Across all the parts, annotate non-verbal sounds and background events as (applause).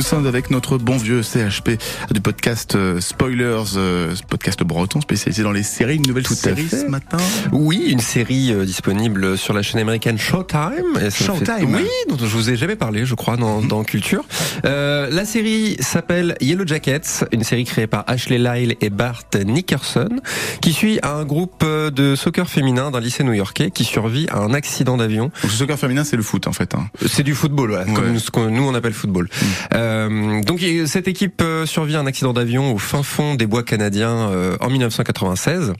Nous sommes avec notre bon vieux CHP du podcast euh, Spoilers, euh, podcast breton spécialisé dans les séries. Une nouvelle Tout série ce matin. Oui, une série euh, disponible sur la chaîne américaine Showtime. Et Showtime. Oui, dont je vous ai jamais parlé, je crois, dans, dans Culture. Euh, la série s'appelle Yellow Jackets, une série créée par Ashley Lyle et Bart Nickerson, qui suit un groupe de soccer féminin d'un lycée new-yorkais qui survit à un accident d'avion le soccer féminin, c'est le foot en fait. hein. C'est du football, voilà, Ouais. comme ce qu'on- nous on appelle football. Euh, donc et cette équipe euh, survit à un accident d'avion au fin fond des bois canadiens euh, en 1996.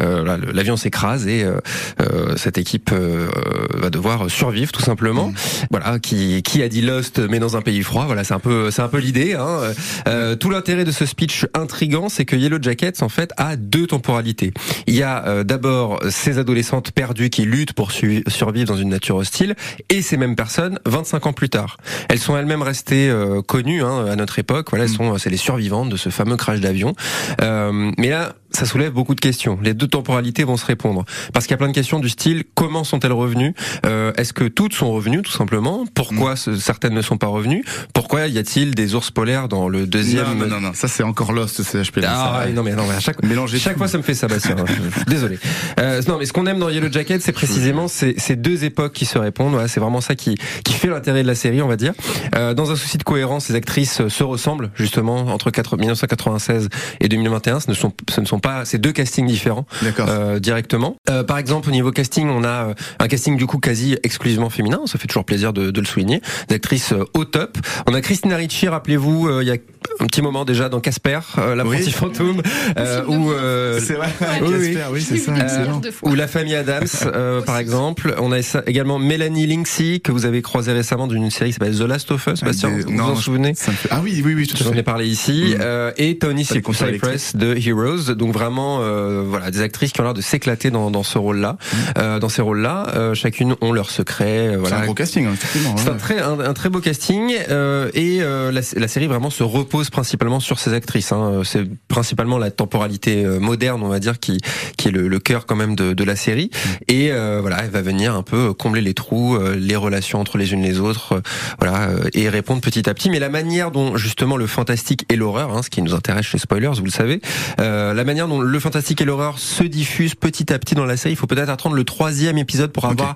Euh, L'avion s'écrase et euh, euh, cette équipe euh, va devoir survivre tout simplement. Voilà, qui, qui a dit Lost mais dans un pays froid. Voilà, c'est un peu c'est un peu l'idée. Hein. Euh, tout l'intérêt de ce speech intrigant, c'est que Yellow Jackets en fait a deux temporalités. Il y a euh, d'abord ces adolescentes perdues qui luttent pour su- survivre dans une nature hostile, et ces mêmes personnes 25 ans plus tard. Elles sont elles-mêmes restées euh, connues hein, à notre époque. Voilà, elles sont c'est les survivantes de ce fameux crash d'avion. Euh, mais là, ça soulève beaucoup de questions. Les deux temporalités vont se répondre parce qu'il y a plein de questions du style comment sont-elles revenues Euh, Est-ce que toutes sont revenues tout simplement Pourquoi ce- certaines ne sont pas revenues Pourquoi y a-t-il des ours polaires dans le deuxième Non, non, non, non, ça c'est encore Lost, CHP. ah, ça. non mais non mais à chaque Mélanger chaque tout. fois ça me fait ça Bastien. (laughs) Désolé. Euh, non mais ce qu'on aime dans Yellow Jacket c'est précisément ces, ces deux époques qui se répondent. Voilà, c'est vraiment ça qui qui fait l'intérêt de la série on va dire. Euh, dans un souci de cohérence, les actrices se ressemblent justement entre 4 1996 et 2021. Ce ne sont ce ne sont pas ces deux castings différents euh, directement. Euh, par exemple, au niveau casting, on a euh, un casting du coup quasi exclusivement féminin. Ça fait toujours plaisir de, de le souligner. Des actrices euh, au top. On a Christina Ricci, rappelez-vous, il y a un petit moment déjà dans Casper, euh, l'apprenti Oui. fantôme, euh, ou euh, c'est vrai, oui, oui. Casper, oui, c'est ça, Euh, ou la famille Adams, euh, par exemple. On a également Mélanie Linksey que vous avez croisé récemment d'une série qui s'appelle The Last of Us. Bastien, Des- vous non, vous en souvenez fait- Ah oui, oui, oui, tout à J'en ai fait. parlé ici Mm. euh, et Tony Cypress de Heroes donc vraiment euh, voilà des actrices qui ont l'air de s'éclater dans, dans ce rôle-là euh, dans ces rôles-là euh, chacune ont leur secret euh, C'est voilà un gros casting, hein, effectivement. c'est ouais. un très, un, un très beau casting euh, et euh, la, la série vraiment se repose principalement sur ces actrices. Hein. C'est principalement la temporalité euh, moderne, on va dire, qui, qui est le, le cœur quand même de, de la série. Et euh, voilà, elle va venir un peu combler les trous, euh, les relations entre les unes les autres, euh, voilà, euh, et répondre petit à petit. Mais la manière dont justement le fantastique et l'horreur, hein, ce qui nous intéresse chez Spoilers, vous le savez, euh, la manière dont le fantastique et l'horreur se diffusent petit à petit dans la série, il faut peut-être attendre le troisième épisode pour avoir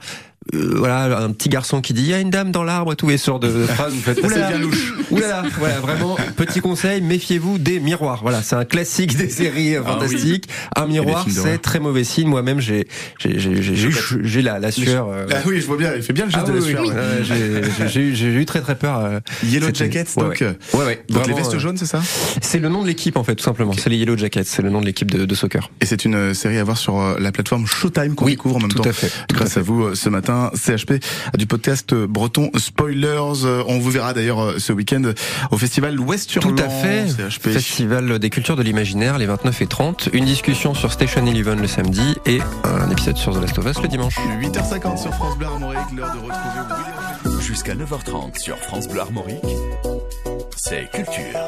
euh, voilà un petit garçon qui dit il y a une dame dans l'arbre et tout et genre de phrase vous faites oulala, bien louche. oulala voilà vraiment petit conseil méfiez-vous des miroirs voilà c'est un classique des séries Ah oui. fantastiques un miroir c'est très mauvais signe moi-même j'ai j'ai j'ai j'ai la la sueur euh, Ah oui, je vois bien, il fait bien le geste ah de la sueur. oui. Euh, j'ai- eu très très peur euh, Yellow Jackets, donc. ouais. euh, ouais ouais Donc les vestes euh, jaunes, c'est ça? c'est le nom de l'équipe en fait tout simplement c'est les Yellow Jackets c'est le nom de l'équipe de, de soccer Et c'est une série à voir sur la plateforme Showtime qu'on découvre en même tout temps. à fait tout à Grâce fait. à vous ce matin, CHP du podcast breton Spoilers. Euh, On vous verra d'ailleurs euh, ce week-end au festival Ouest Tout Hurlant. à fait. CHP. Festival des cultures de l'imaginaire les 29 et 30. Une discussion sur Station Eleven le samedi et un épisode sur The Last of Us le dimanche. 8h50 sur France Bleu Armorique, l'heure de retrouver. Jusqu'à 9h30 sur France Bleu Armorique, c'est Culture.